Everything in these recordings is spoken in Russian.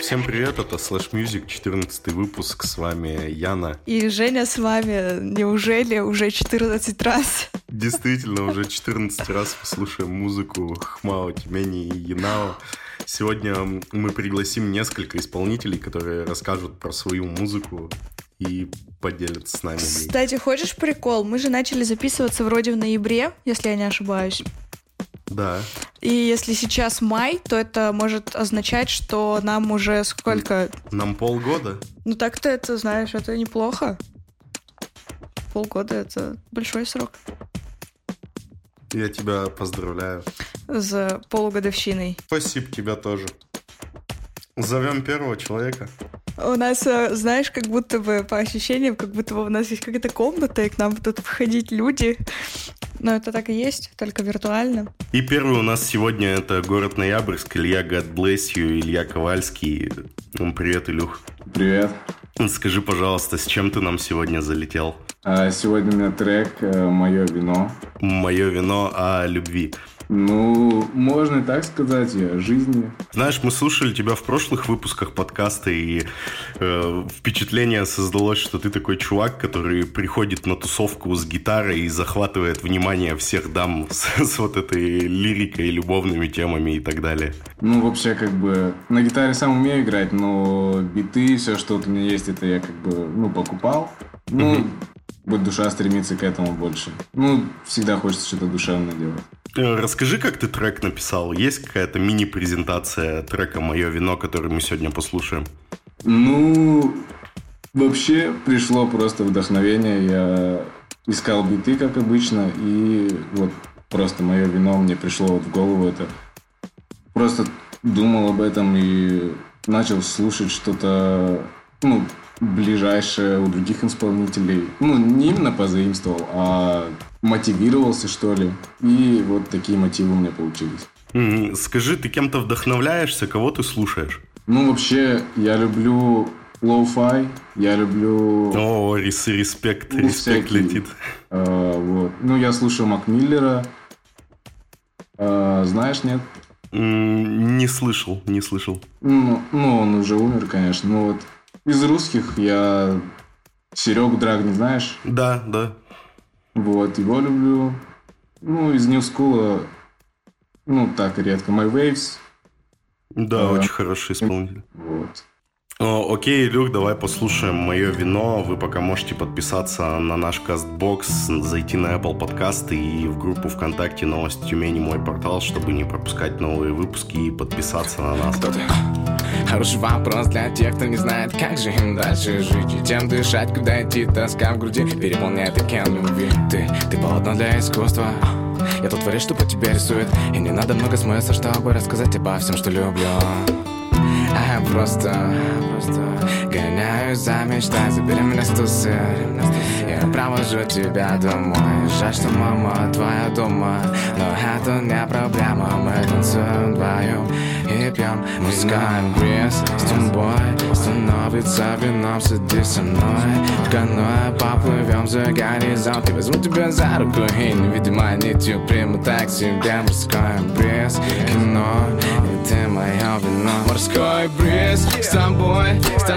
Всем привет, это Slash Music, 14 выпуск, с вами Яна. И Женя с вами, неужели уже 14 раз? Действительно, уже 14 раз слушаем музыку Хмао, Тюмени и Янао. Сегодня мы пригласим несколько исполнителей, которые расскажут про свою музыку и поделятся с нами. Кстати, хочешь прикол? Мы же начали записываться вроде в ноябре, если я не ошибаюсь. Да. И если сейчас май, то это может означать, что нам уже сколько... Нам полгода? Ну так-то это, знаешь, это неплохо. Полгода — это большой срок. Я тебя поздравляю. За полугодовщиной. Спасибо тебя тоже. Зовем первого человека. У нас, э, знаешь, как будто бы по ощущениям, как будто бы у нас есть какая-то комната, и к нам будут входить люди. Но это так и есть, только виртуально. И первый у нас сегодня это город Ноябрьск, Илья God Bless You, Илья Ковальский. Привет, Илюх. Привет. Скажи, пожалуйста, с чем ты нам сегодня залетел? А, сегодня у меня трек э, «Мое вино». «Мое вино» о любви. Ну, можно и так сказать, и о жизни. Знаешь, мы слушали тебя в прошлых выпусках подкаста, и э, впечатление создалось, что ты такой чувак, который приходит на тусовку с гитарой и захватывает внимание всех дам с, с вот этой лирикой, любовными темами и так далее. Ну, вообще, как бы, на гитаре сам умею играть, но биты, все, что вот у меня есть, это я как бы, ну, покупал. Ну, mm вот душа стремится к этому больше. Ну, всегда хочется что-то душевное делать. Э, расскажи, как ты трек написал. Есть какая-то мини-презентация трека «Мое вино», который мы сегодня послушаем? Ну, вообще пришло просто вдохновение. Я искал биты, как обычно, и вот просто «Мое вино» мне пришло вот в голову это. Просто думал об этом и начал слушать что-то, ну, ближайшее у других исполнителей. Ну, не именно позаимствовал, а мотивировался, что ли. И вот такие мотивы у меня получились. Скажи, ты кем-то вдохновляешься, кого ты слушаешь? Ну, вообще, я люблю lo-fi, я люблю... О, рес респект, ну, респект всякий. летит. А, вот. Ну, я слушаю Макмиллера. А, знаешь, нет? Не слышал, не слышал. Ну, ну, он уже умер, конечно. Ну, вот из русских я Серегу Драг не знаешь? Да, да. Вот, его люблю. Ну, из New School, ну, так редко. My Waves. Да, а, очень хороший исполнитель. Вот. О, окей, Люк, давай послушаем «Мое вино». Вы пока можете подписаться на наш кастбокс, зайти на Apple подкасты и в группу ВКонтакте «Новости Тюмени» мой портал, чтобы не пропускать новые выпуски и подписаться на нас. Кто ты? Хороший вопрос для тех, кто не знает, как же им дальше жить И чем дышать, куда идти, тоска в груди Переполняет океан любви Ты, ты полотно для искусства Я тут творю, что по тебе рисует И не надо много смысла, чтобы рассказать обо всем, что люблю а я просто, просто гоняюсь за мечтой Забери меня с тусы Я провожу тебя домой. Жаль, что мама твоя дома Но это не проблема. Мы танцуем вдвоем и пьем. Пускаем бриз с тобой Становится вином, садись со мной. В каноэ поплывем за горизонт. И возьму тебя за руку И невидимо нитью приму так себе. Морской бриз, кино И ты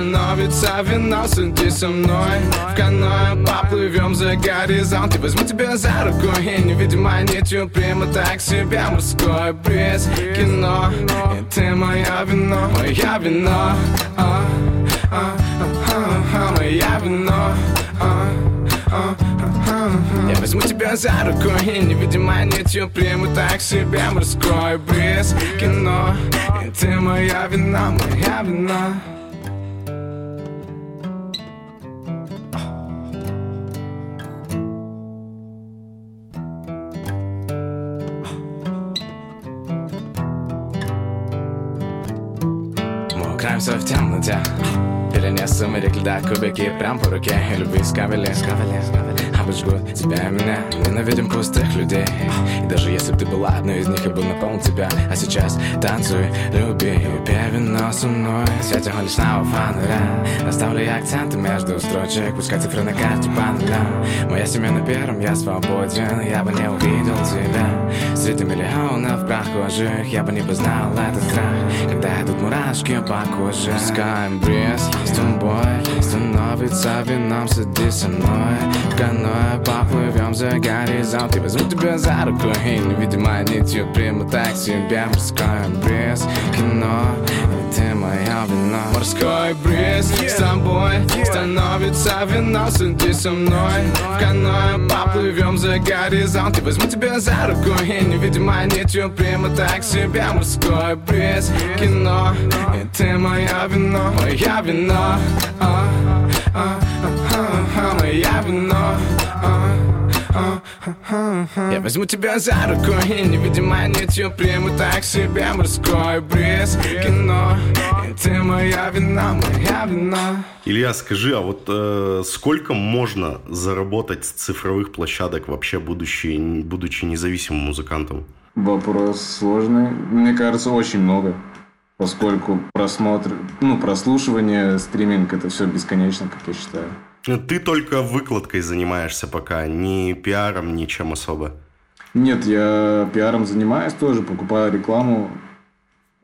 Становится вино, садись со мной В каноэ поплывем за горизонт. И возьму тебя за руку И невидимо нитью приму так себе Морской бриз, кино И ты моя вино, моя вино а, а, а, Моя вино я возьму тебя за руку и невидимо нитью приму так себе морской бриз Кино, и ты моя вина, моя вина Краемся в темноте Пелене сумерек льда, кубики прям по руке И любви скавели жгут тебя и меня. Ненавидим пустых людей. И даже если бы ты была одной из них, я бы наполнил тебя. А сейчас танцуй, люби, пей вино со мной. Светим личного фонаря. Оставлю я акценты между строчек. Пускай цифры на карте по нулям Моя семья на первом, я свободен. Я бы не увидел тебя. Среди миллионов прохожих. Я бы не познал этот страх. Когда идут мурашки по коже. Пускай бриз с тобой Становится вином, садись со мной. В каноэ поплывем за горизонт. Я возьму тебя за руку и невидимой нитью Приму так себя морской бриз Кино, и ты мое вино. Морской бриз с тобой Становится вино, садись со мной В каноэ поплывем за горизонт. Я возьму тебя за руку и невидимой нитью Приму так себя морской бриз Кино, и ты мое вино. Мое вино, а, а, а, Моя вино. Я возьму тебя за руку и невидимой нитью Приму так себя морской бриз Кино, и ты моя вина, моя вина Илья, скажи, а вот э, сколько можно заработать с цифровых площадок вообще, будучи, будучи независимым музыкантом? Вопрос сложный. Мне кажется, очень много. Поскольку просмотр, ну, прослушивание, стриминг это все бесконечно, как я считаю. Ты только выкладкой занимаешься пока, ни пиаром, ничем особо. Нет, я пиаром занимаюсь тоже, покупаю рекламу,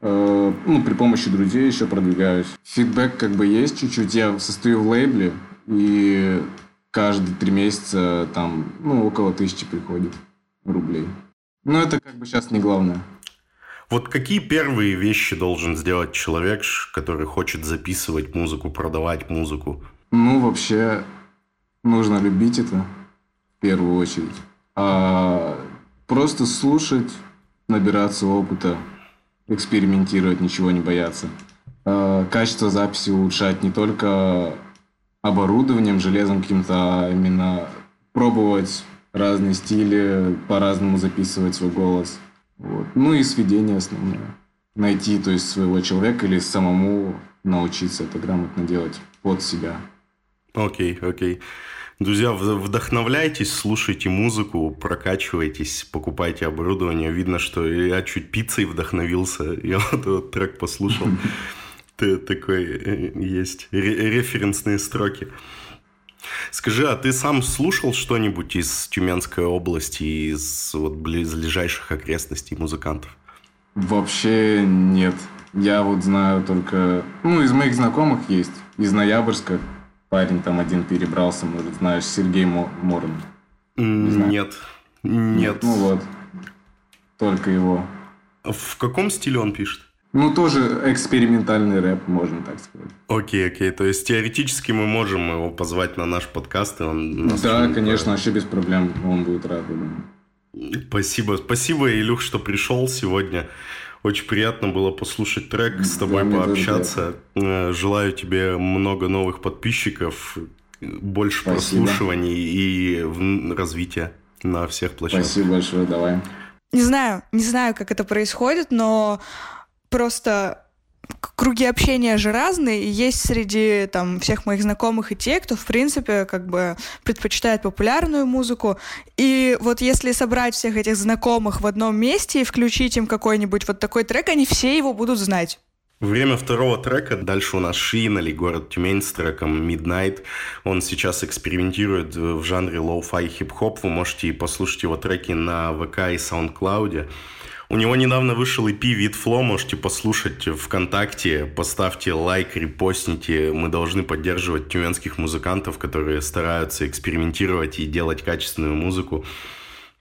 э, ну, при помощи друзей еще продвигаюсь. Фидбэк как бы есть чуть-чуть. Я состою в лейбле, и каждые три месяца там, ну, около тысячи приходит рублей. Но это как бы сейчас не главное. Вот какие первые вещи должен сделать человек, который хочет записывать музыку, продавать музыку? Ну, вообще, нужно любить это в первую очередь. А просто слушать, набираться опыта, экспериментировать, ничего не бояться. А качество записи улучшать не только оборудованием, железом каким-то, а именно пробовать разные стили, по-разному записывать свой голос. Вот. Ну и сведение основное. Найти, то есть, своего человека или самому научиться это грамотно делать под себя. Окей, okay, окей. Okay. Друзья, вдохновляйтесь, слушайте музыку, прокачивайтесь, покупайте оборудование. Видно, что я чуть пиццей вдохновился. Я вот этот трек послушал. Такой э, есть референсные строки. Скажи, а ты сам слушал что-нибудь из Тюменской области, из вот близлежащих окрестностей музыкантов? Вообще нет. Я вот знаю только... Ну, из моих знакомых есть. Из Ноябрьска парень там один перебрался, может, знаешь, Сергей Морн. Не нет. Нет. Ну вот. Только его. В каком стиле он пишет? Ну, тоже экспериментальный рэп, можно так сказать. Окей, окей. То есть теоретически мы можем его позвать на наш подкаст, и он нас Да, конечно, вообще без проблем. Он будет рад, думаю. Спасибо. Спасибо, Илюх, что пришел сегодня. Очень приятно было послушать трек, с тобой да, пообщаться. Э, желаю тебе много новых подписчиков, больше Спасибо. прослушиваний и развития на всех площадках. Спасибо большое, давай. Не знаю, не знаю, как это происходит, но просто круги общения же разные, и есть среди там всех моих знакомых и те, кто, в принципе, как бы предпочитает популярную музыку. И вот если собрать всех этих знакомых в одном месте и включить им какой-нибудь вот такой трек, они все его будут знать. Время второго трека. Дальше у нас Шинали, город Тюмень с треком Midnight. Он сейчас экспериментирует в жанре lo-fi хип-хоп. Вы можете послушать его треки на ВК и SoundCloud. У него недавно вышел EP «Weed Flow», можете послушать ВКонтакте, поставьте лайк, репостните. Мы должны поддерживать тюменских музыкантов, которые стараются экспериментировать и делать качественную музыку.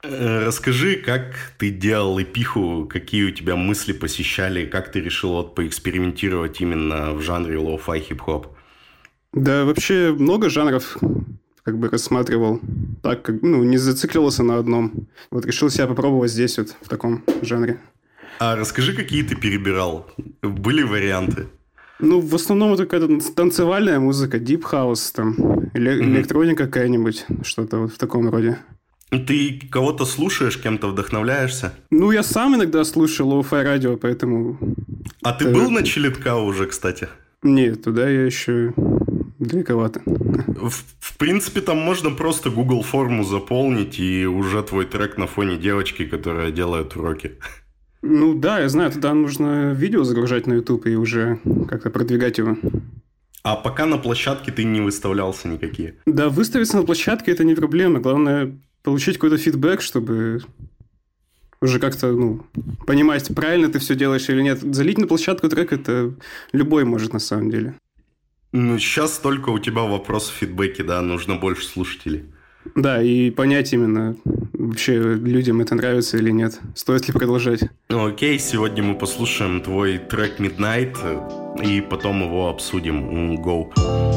Э, расскажи, как ты делал эпиху, какие у тебя мысли посещали, как ты решил вот поэкспериментировать именно в жанре lo-fi хип-хоп? Да, вообще много жанров как бы рассматривал. Так, как, ну, не зацикливался на одном. Вот решил себя попробовать здесь вот, в таком жанре. А расскажи, какие ты перебирал? Были варианты? Ну, в основном это какая-то танцевальная музыка, deep house, там, эле- mm-hmm. электроника какая-нибудь, что-то вот в таком роде. Ты кого-то слушаешь, кем-то вдохновляешься? Ну, я сам иногда слушаю lo-fi радио, поэтому... А ты был на Челетка уже, кстати? Нет, туда я еще далековато. В, в принципе, там можно просто Google форму заполнить, и уже твой трек на фоне девочки, которая делает уроки. Ну да, я знаю, туда нужно видео загружать на YouTube и уже как-то продвигать его. А пока на площадке ты не выставлялся никакие? Да, выставиться на площадке это не проблема. Главное получить какой-то фидбэк, чтобы уже как-то, ну, понимать, правильно ты все делаешь или нет. Залить на площадку трек это любой может на самом деле. Ну, сейчас только у тебя вопрос в фидбэке, да, нужно больше слушателей. Да, и понять именно, вообще людям это нравится или нет. Стоит ли продолжать? Ну, окей, сегодня мы послушаем твой трек Midnight э, и потом его обсудим. Go. Ну,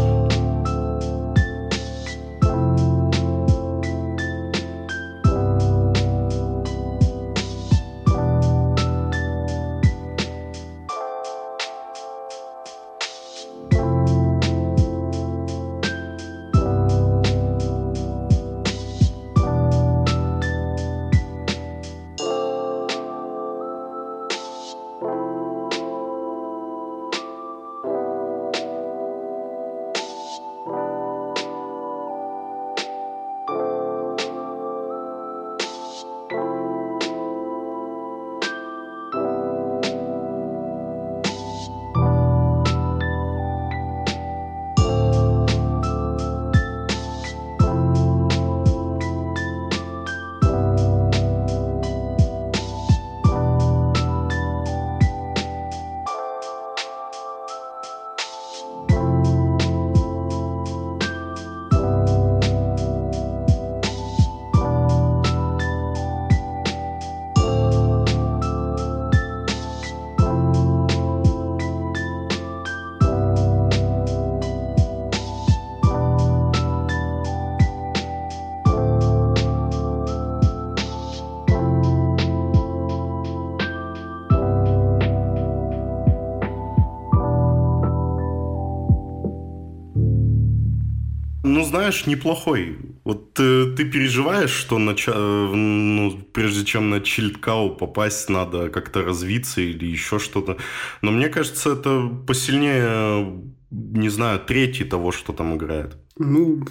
знаешь, неплохой. Вот ты, ты переживаешь, что нача... ну, прежде чем на Чильдкау попасть, надо как-то развиться или еще что-то. Но мне кажется, это посильнее, не знаю, третий того, что там играет. Ну,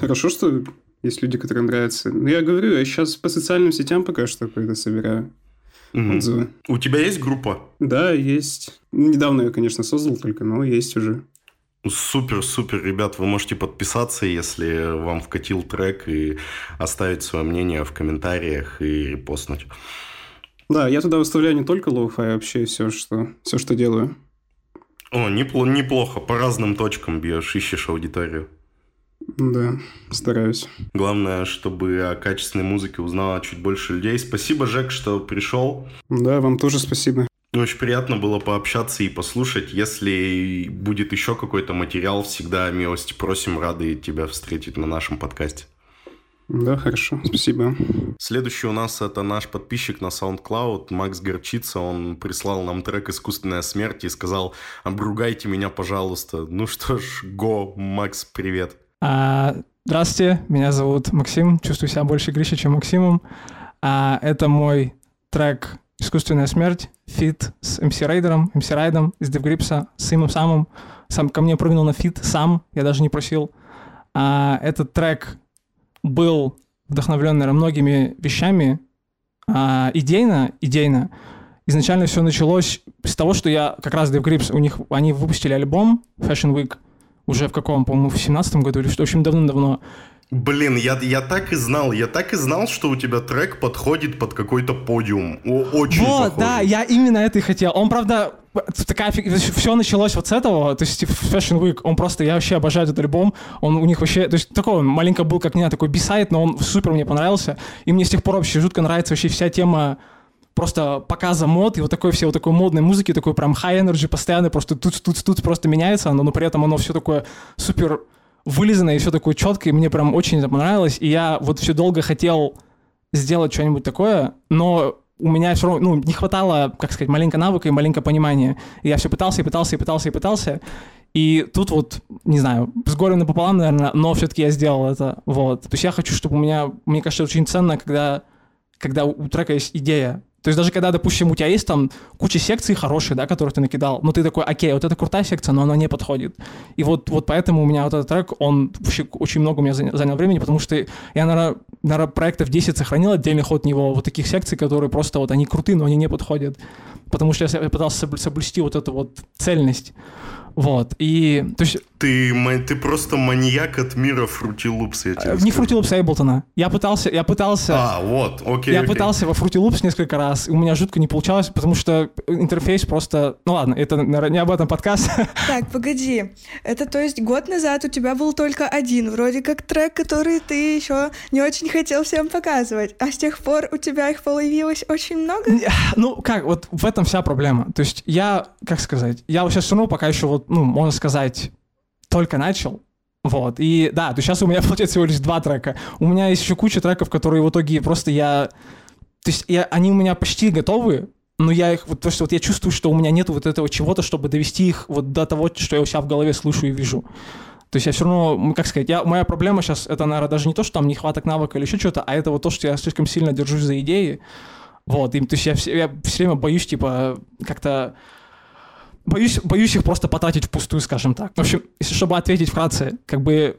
хорошо, что есть люди, которым нравится. Но я говорю, я сейчас по социальным сетям пока что какое-то собираю Мгм. отзывы. У тебя есть группа? Да, есть. Недавно я, конечно, создал только, но есть уже. Супер, супер, ребят, вы можете подписаться, если вам вкатил трек, и оставить свое мнение в комментариях и репостнуть. Да, я туда выставляю не только lo-fi, а вообще все, что, все, что делаю. О, непло- неплохо, по разным точкам бьешь, ищешь аудиторию. Да, стараюсь. Главное, чтобы о качественной музыке узнало чуть больше людей. Спасибо, Жек, что пришел. Да, вам тоже спасибо. Очень приятно было пообщаться и послушать. Если будет еще какой-то материал, всегда милости просим, рады тебя встретить на нашем подкасте. Да, хорошо, спасибо. Следующий у нас это наш подписчик на SoundCloud, Макс Горчица. Он прислал нам трек «Искусственная смерть» и сказал «Обругайте меня, пожалуйста». Ну что ж, го, Макс, привет. А, здравствуйте, меня зовут Максим, чувствую себя больше Гришей, чем Максимом. А, это мой трек «Искусственная смерть», feat с MC Райдером, MC Ride ом из Death Grips 'а, с им самым. Сам ко мне прыгнул на feat сам, я даже не просил. А, этот трек был вдохновлен, наверное, многими вещами. А, идейно, идейно. Изначально все началось с того, что я как раз Death Grips, у них, они выпустили альбом Fashion Week, уже в каком, по-моему, в семнадцатом году или что, в общем, давным-давно. Блин, я, я так и знал, я так и знал, что у тебя трек подходит под какой-то подиум. О, очень Вот, похожий. да, я именно это и хотел. Он, правда, такая все началось вот с этого, то есть в Fashion Week, он просто, я вообще обожаю этот альбом, он у них вообще, то есть такой, он маленько был, как не знаю, такой бисайд, но он супер мне понравился, и мне с тех пор вообще жутко нравится вообще вся тема просто показа мод и вот такой все вот такой модной музыки, такой прям high energy постоянно, просто тут тут тут просто меняется оно, но при этом оно все такое супер вылизанное и все такое четкое, и мне прям очень это понравилось, и я вот все долго хотел сделать что-нибудь такое, но у меня все равно, ну, не хватало, как сказать, маленько навыка и маленько понимания. И я все пытался и пытался и пытался и пытался. И тут вот, не знаю, с горем напополам, наверное, но все-таки я сделал это. Вот. То есть я хочу, чтобы у меня, мне кажется, очень ценно, когда, когда у трека есть идея. То есть даже когда, допустим, у тебя есть там куча секций хорошие, да, которых ты накидал, но ты такой, окей, вот это крутая секция, но она не подходит. И вот, вот поэтому у меня вот этот трек, он вообще очень много у меня занял времени, потому что я, наверное, наверное проектов 10 сохранил отдельных от него вот таких секций, которые просто вот они крутые, но они не подходят. Потому что я пытался соблюсти вот эту вот цельность. Вот, и... То есть... Ты, ты просто маньяк от мира Loops, я тебе Не Fruity Loops, а Ableton. Я пытался, я пытался... А, вот, окей, Я окей. пытался во Loops несколько раз, и у меня жутко не получалось, потому что интерфейс просто... Ну ладно, это, наверное, не об этом подкаст. Так, погоди. Это то есть год назад у тебя был только один, вроде как трек, который ты еще не очень хотел всем показывать, а с тех пор у тебя их появилось очень много? Ну, как, вот в этом вся проблема. То есть я, как сказать, я сейчас все равно пока еще вот ну, можно сказать, только начал. Вот, и да, то сейчас у меня получается всего лишь два трека. У меня есть еще куча треков, которые в итоге просто я... То есть я, они у меня почти готовы, но я их, вот, то есть вот я чувствую, что у меня нет вот этого чего-то, чтобы довести их вот до того, что я у себя в голове слышу и вижу. То есть я все равно, как сказать, я, моя проблема сейчас, это, наверное, даже не то, что там нехваток навыка или еще что-то, а это вот то, что я слишком сильно держусь за идеи. Вот, и, то есть я, я все время боюсь, типа, как-то боюсь, боюсь их просто потратить впустую, скажем так. В общем, чтобы ответить вкратце, как бы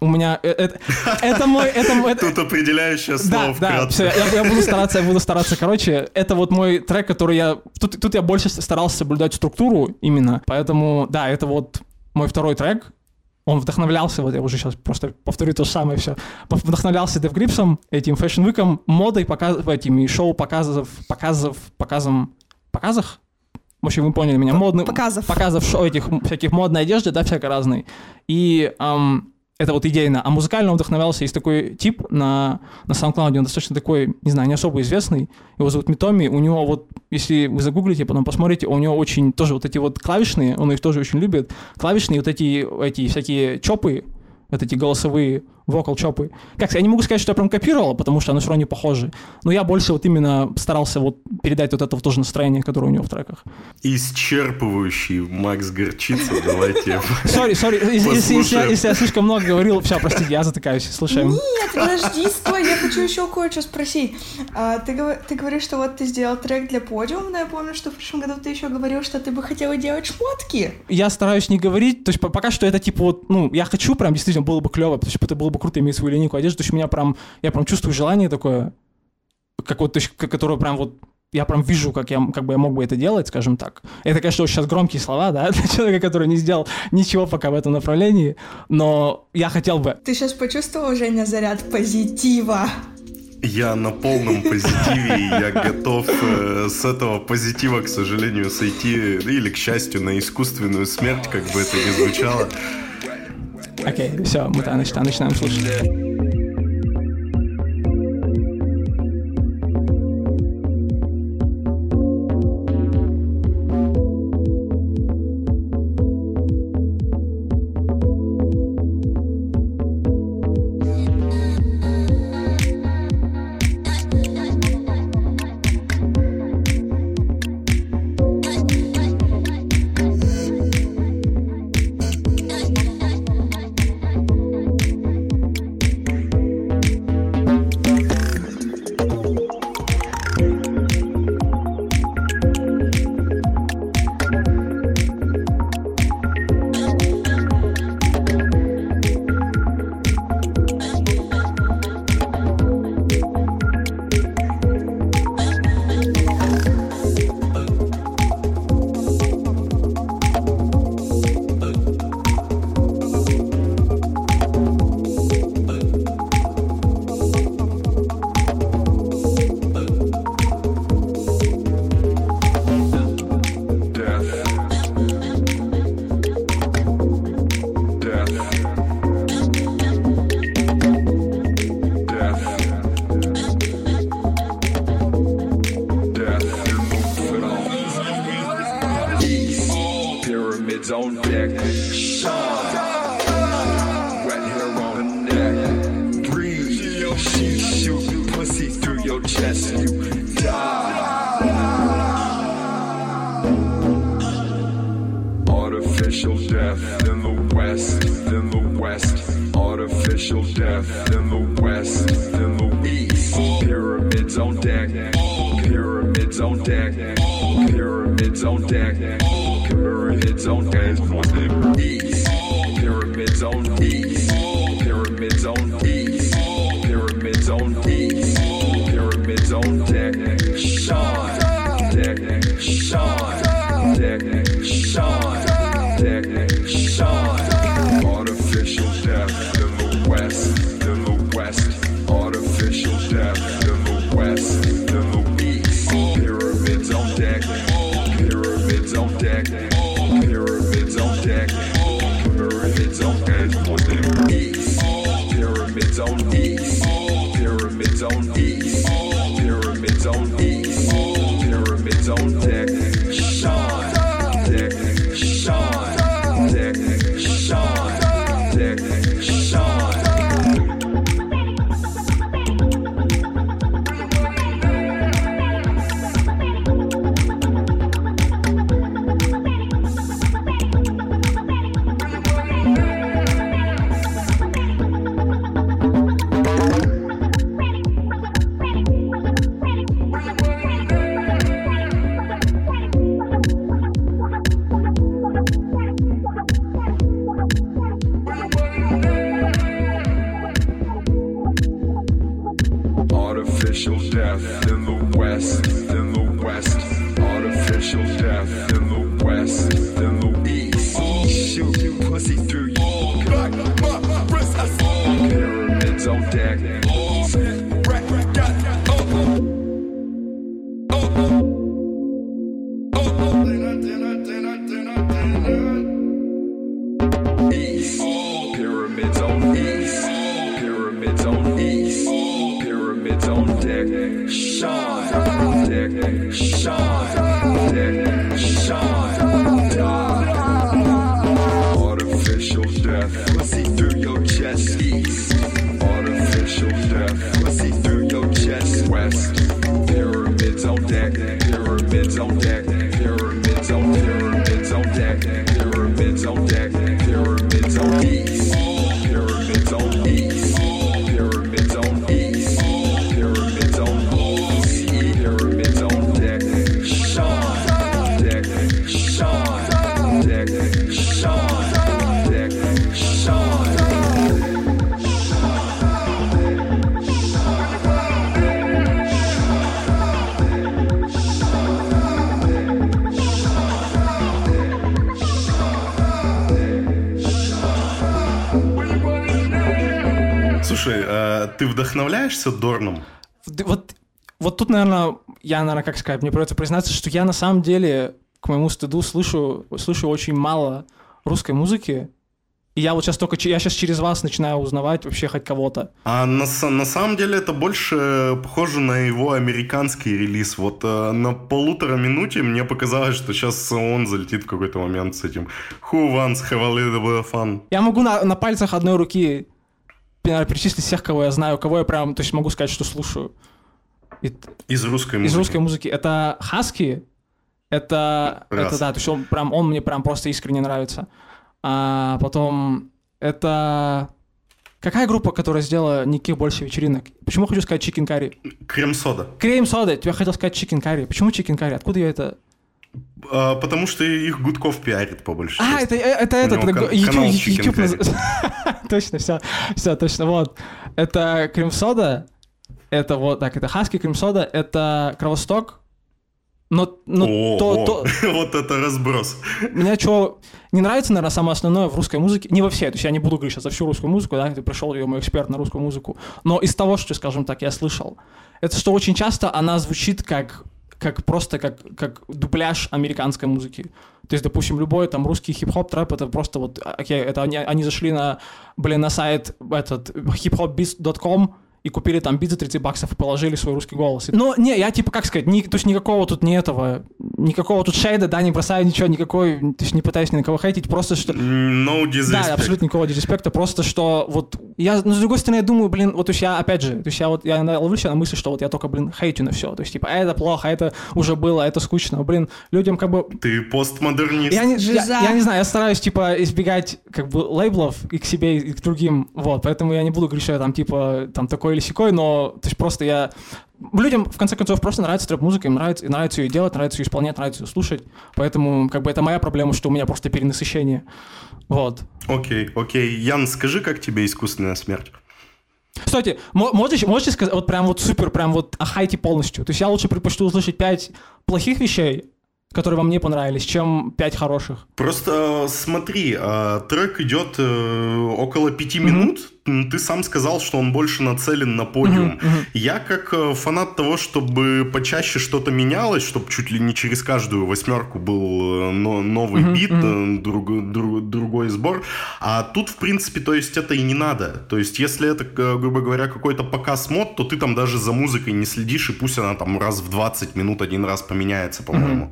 у меня это, это мой это, это тут определяющее слово да, да, все, я, я буду стараться я буду стараться. Короче это вот мой трек который я тут тут я больше старался соблюдать структуру именно поэтому да это вот мой второй трек. Он вдохновлялся, вот я уже сейчас просто повторю то же самое все, вдохновлялся DevGripsом, этим Fashion Week, модой, показ, этими шоу показов, показов, показом, показах, в общем, вы поняли меня. Модный, показов. Показов шоу этих всяких модной одежды, да, всякой разной. И эм, это вот идейно. А музыкально вдохновлялся. Есть такой тип на, на SoundCloud, он достаточно такой, не знаю, не особо известный. Его зовут Митоми. У него вот, если вы загуглите, потом посмотрите, у него очень тоже вот эти вот клавишные, он их тоже очень любит. Клавишные вот эти, эти всякие чопы, вот эти голосовые вокал чопы. Как я не могу сказать, что я прям копировал, потому что оно все равно не похоже. Но я больше вот именно старался вот передать вот это вот тоже настроение, которое у него в треках. Исчерпывающий Макс Горчица, давайте. Сори, сори, если я слишком много говорил, все, простите, я затыкаюсь, слушаем. Нет, подожди, стой, я хочу еще кое-что спросить. А, ты, ты говоришь, что вот ты сделал трек для подиума, но я помню, что в прошлом году ты еще говорил, что ты бы хотела делать шмотки. Я стараюсь не говорить, то есть пока что это типа вот, ну, я хочу прям, действительно, было бы клево, потому что это было бы круто иметь свою линейку одежды. То есть у меня прям, я прям чувствую желание такое, как вот, то есть, которое прям вот я прям вижу, как я, как бы я мог бы это делать, скажем так. Это, конечно, сейчас громкие слова, да, для человека, который не сделал ничего пока в этом направлении, но я хотел бы... Ты сейчас почувствовал, Женя, заряд позитива? Я на полном позитиве, и я готов э, с этого позитива, к сожалению, сойти, или, к счастью, на искусственную смерть, как бы это ни звучало. Окей, okay, все, мы chest, you die. Artificial death in the West, in the West. Artificial death in the West, in the East. Pyramids on deck, pyramids on deck, pyramids on deck, pyramids on deck. Pyramids on deck. Ты вдохновляешься Дорном? Вот, вот тут, наверное, я, наверное, как сказать, мне придется признаться, что я на самом деле, к моему стыду, слышу, слышу очень мало русской музыки. И я вот сейчас только, я сейчас через вас начинаю узнавать вообще хоть кого-то. А на, на самом деле это больше похоже на его американский релиз. Вот э, на полутора минуте мне показалось, что сейчас он залетит в какой-то момент с этим Who wants have a little bit of fun? Я могу на, на пальцах одной руки наверное, перечислить всех, кого я знаю, кого я прям, то есть могу сказать, что слушаю. И- Из русской музыки. из русской музыки. Это Хаски, это, Раз. это да, то есть он прям, он мне прям просто искренне нравится. А потом это какая группа, которая сделала никаких больше вечеринок? Почему хочу сказать Chicken Curry? Крем-сода. Крем сода, я хотел сказать Chicken Curry. Почему Chicken Curry? Откуда я это? А, потому что их Гудков пиарит по большей А, части. это, это У этот, это кан- YouTube, наз- Точно, все, все, точно, вот. Это крем сода, это вот так, это хаски крем сода, это кровосток, но, но О, то, о, то, вот это разброс. Мне что не нравится, наверное, самое основное в русской музыке, не во всей, то есть я не буду говорить сейчас за всю русскую музыку, да, ты пришел, я мой эксперт на русскую музыку, но из того, что, скажем так, я слышал, это что очень часто она звучит как как просто как, как дубляж американской музыки. То есть, допустим, любой там русский хип-хоп трэп это просто вот, а, окей, это они, они зашли на, блин, на сайт этот hiphopbeats.com и купили там бит за 30 баксов и положили свой русский голос. Но не, я типа, как сказать, ни, то есть никакого тут не этого, никакого тут шейда, да, не бросаю ничего, никакой, то есть не пытаюсь ни на кого хейтить, просто что... No disrespect. Да, абсолютно никакого дисреспекта, просто что вот я, ну, с другой стороны, я думаю, блин, вот то есть я, опять же, то есть я вот, я ловлю себя на мысли, что вот я только, блин, хейтю на все, то есть типа, а это плохо, это уже было, это скучно, блин, людям как бы Ты постмодернист. я не, я, я не знаю, я стараюсь, типа, избегать, как бы, лейблов и к себе, и к другим, вот, поэтому я не буду говорить, что я там, типа, там, такой или сякой, но, то есть, просто я людям, в конце концов, просто нравится трэп-музыка, им нравится, и нравится ее делать, нравится ее исполнять, нравится ее слушать. Поэтому, как бы, это моя проблема, что у меня просто перенасыщение. Вот. Окей, окей. Ян, скажи, как тебе искусственная смерть? Кстати, мо- можете, можете сказать, вот прям вот супер, прям вот ахайте полностью. То есть я лучше предпочту услышать пять плохих вещей, которые вам не понравились, чем пять хороших. Просто э, смотри, э, трек идет э, около пяти минут. Ты сам сказал, что он больше нацелен на подиум. Я как э, фанат того, чтобы почаще что-то менялось, чтобы чуть ли не через каждую восьмерку был э, но- новый бит, э, друг- друг- другой сбор. А тут, в принципе, то есть это и не надо. То есть если это, грубо говоря, какой-то показ мод, то ты там даже за музыкой не следишь, и пусть она там раз в 20 минут один раз поменяется, по-моему.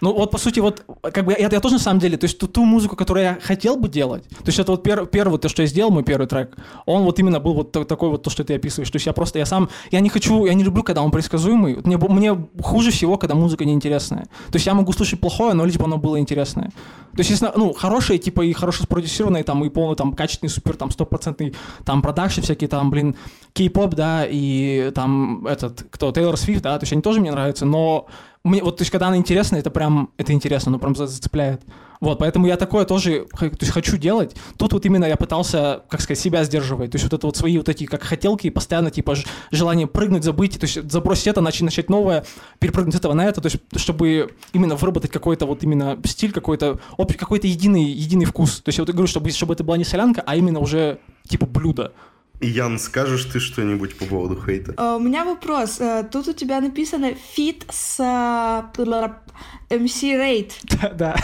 Ну вот, по сути, вот, как бы, я, я тоже на самом деле, то есть ту, ту музыку, которую я хотел бы делать, то есть это вот пер, первый, то, что я сделал, мой первый трек, он вот именно был вот та- такой вот то, что ты описываешь. То есть я просто, я сам, я не хочу, я не люблю, когда он предсказуемый. Мне, мне хуже всего, когда музыка неинтересная. То есть я могу слушать плохое, но лишь бы оно было интересное. То есть, если, ну, хорошие, типа, и хорошо спродюсированные, там, и полный, там, качественный, супер, там, стопроцентный, там, продакшн всякие, там, блин, кей-поп, да, и там, этот, кто, Тейлор Свифт, да, то есть они тоже мне нравятся, но мне, вот, то есть, когда она интересная, это прям, это интересно, ну, прям за- зацепляет. Вот, поэтому я такое тоже то есть, хочу делать. Тут вот именно я пытался, как сказать, себя сдерживать. То есть вот это вот свои вот эти как хотелки, постоянно типа желание прыгнуть, забыть, то есть забросить это, начать, начать новое, перепрыгнуть с этого на это, то есть чтобы именно выработать какой-то вот именно стиль, какой-то какой-то единый, единый вкус. То есть я вот говорю, чтобы, чтобы это была не солянка, а именно уже типа блюдо. Ян, скажешь ты что-нибудь по поводу хейта? А, У меня вопрос. Э, Тут у тебя написано feat с э, бла- MC Ride. Да.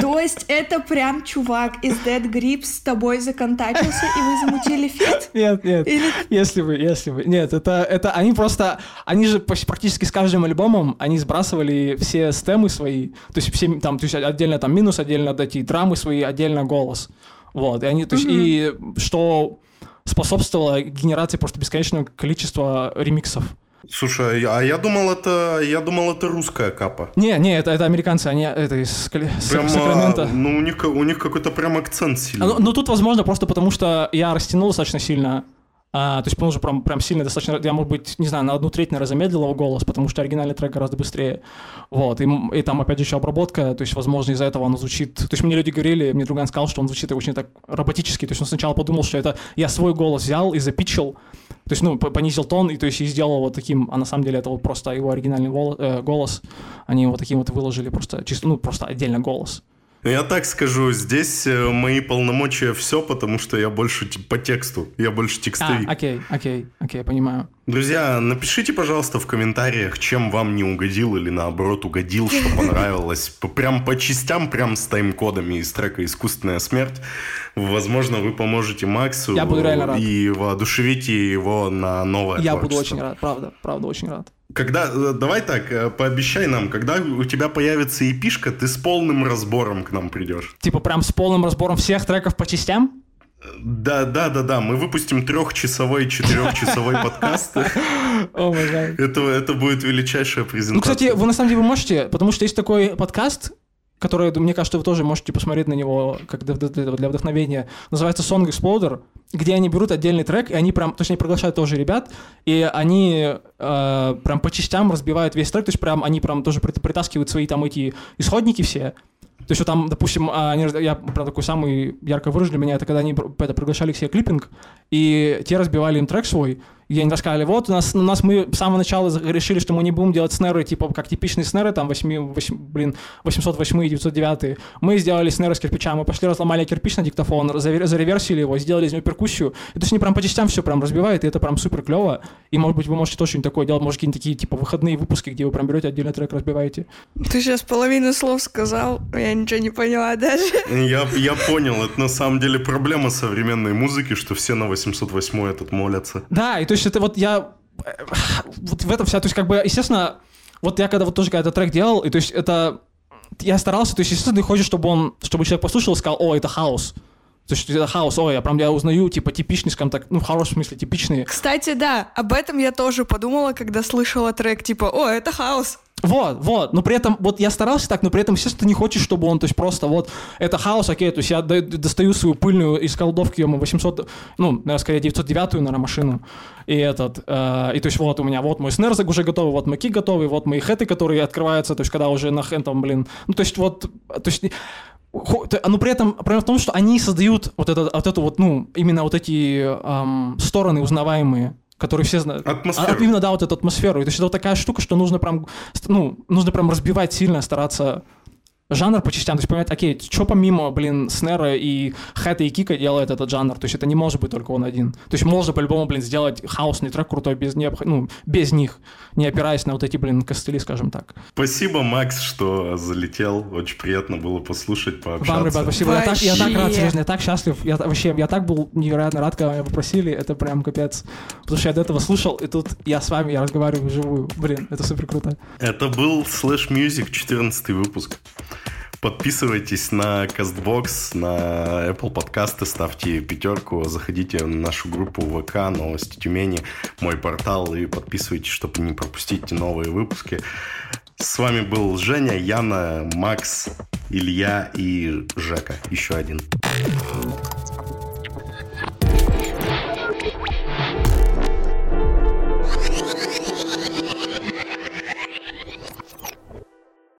То есть это прям чувак из Death Grips с тобой законтачился, и вы замутили feat? Нет, нет. Или Если вы, если вы. Нет, это, это они просто, они же практически с каждым альбомом, они сбрасывали все stem ы свои, то есть все там, то есть отдельно там минус, отдельно эти drum ы свои, отдельно голос. Вот, и они, то есть, и что способствовало генерации просто бесконечного количества ремиксов. Слушай, а я думал, это я думал, это русская капа. Не, не, это, это американцы, они это из Прям, а, Сакрамента. ну, у них, у них какой-то прям акцент сильный. Ну, ну, тут, возможно, просто потому что я растянул достаточно сильно. А, то есть, потому что прям, прям сильно достаточно... Я, может быть, не знаю, на одну треть, наверное, замедлил его голос, потому что оригинальный трек гораздо быстрее. Вот. И, и там, опять же, еще обработка. То есть, возможно, из-за этого он звучит... То есть, мне люди говорили, мне друган сказал, что он звучит очень так роботически. То есть, он сначала подумал, что это я свой голос взял и запичил. То есть, ну, понизил тон, и то есть, и сделал вот таким... А на самом деле это вот просто его оригинальный э, голос. Они его таким вот выложили просто чисто... Ну, просто отдельно голос. Я так скажу, здесь э, мои полномочия все, потому что я больше по тексту, я больше А, текстовик. окей, окей, окей, понимаю. Друзья, напишите, пожалуйста, в комментариях, чем вам не угодил или наоборот угодил, что понравилось. Прям по частям, прям с тайм-кодами из трека «Искусственная смерть». Возможно, вы поможете Максу Я буду реально рад. и воодушевите его на новое Я буду творчество. очень рад, правда, правда, очень рад. Когда, э, давай так, э, пообещай нам, когда у тебя появится эпишка, ты с полным разбором к нам придешь. Типа прям с полным разбором всех треков по частям? Да, да, да, да. Мы выпустим трехчасовой, четырехчасовой подкаст. Это, это будет величайшая презентация. Ну, кстати, вы на самом деле можете, потому что есть такой подкаст, который, мне кажется, вы тоже можете посмотреть на него как для, для- вдохновения. Называется Song Exploder, где они берут отдельный трек, и они прям, то есть они приглашают тоже ребят, и они э, прям по частям разбивают весь трек, то есть прям они прям тоже прит- притаскивают свои там эти исходники все, то есть там, допустим, а, они, я прям такой самый ярко выражен для меня, это когда они это, приглашали к себе клиппинг, и те разбивали им трек свой, и они рассказали, вот у нас, у нас мы с самого начала решили, что мы не будем делать снеры, типа, как типичные снеры, там, 8, 8, блин, 808 и 909. Мы сделали снеры с кирпича, мы пошли, разломали кирпич на диктофон, зареверсили его, сделали из него перкуссию. И то есть они прям по частям все прям разбивают, и это прям супер клево. И, может быть, вы можете тоже что-нибудь такое делать, может, какие-нибудь такие, типа, выходные выпуски, где вы прям берете отдельный трек, разбиваете. Ты сейчас половину слов сказал, я ничего не поняла даже. Я, я понял, это на самом деле проблема современной музыки, что все на 808 этот молятся. Да, и то есть это вот я... Вот в этом вся... То есть как бы, естественно, вот я когда вот тоже когда этот трек делал, и то есть это... Я старался, то есть, естественно, ты хочешь, чтобы он, чтобы человек послушал и сказал, о, это хаос. То есть это хаос, ой, я прям я узнаю, типа, типичный, скажем так, ну, в хорошем смысле, типичные. Кстати, да, об этом я тоже подумала, когда слышала трек, типа, о, это хаос. Вот, вот, но при этом, вот я старался так, но при этом, естественно, ты не хочешь, чтобы он, то есть просто вот, это хаос, окей, то есть я до- достаю свою пыльную из колдовки ему 800, ну, наверное, скорее 909, наверное, машину, и этот, э, и то есть вот у меня, вот мой снер уже готовый, вот мой кик готовый, вот мои хэты, которые открываются, то есть когда уже на хентом, блин, ну, то есть вот, то есть т- Но при этом проблема в том, что они создают вот, это, вот эту вот, ну, именно вот эти ам, стороны узнаваемые, которые все знают. Атмосферу. А, именно, да, вот эту атмосферу. И то есть это вот такая штука, что нужно прям, ну, нужно прям разбивать сильно, стараться жанр по частям, то есть понимать, окей, что помимо, блин, снера и хэта и кика делает этот жанр, то есть это не может быть только он один. То есть можно по-любому, блин, сделать хаосный трек крутой без, необх... ну, без них, не опираясь на вот эти, блин, костыли, скажем так. Спасибо, Макс, что залетел. Очень приятно было послушать, пообщаться. Вам, ребят, спасибо. Я так, я так рад, серьезно, я так счастлив. Я вообще, я так был невероятно рад, когда меня попросили. Это прям капец. Потому что я до этого слушал, и тут я с вами, я разговариваю вживую. Блин, это супер круто. Это был Slash Music 14 выпуск. Подписывайтесь на CastBox, на Apple подкасты, ставьте пятерку, заходите на нашу группу ВК Новости Тюмени, мой портал и подписывайтесь, чтобы не пропустить новые выпуски. С вами был Женя, Яна, Макс, Илья и Жека. Еще один.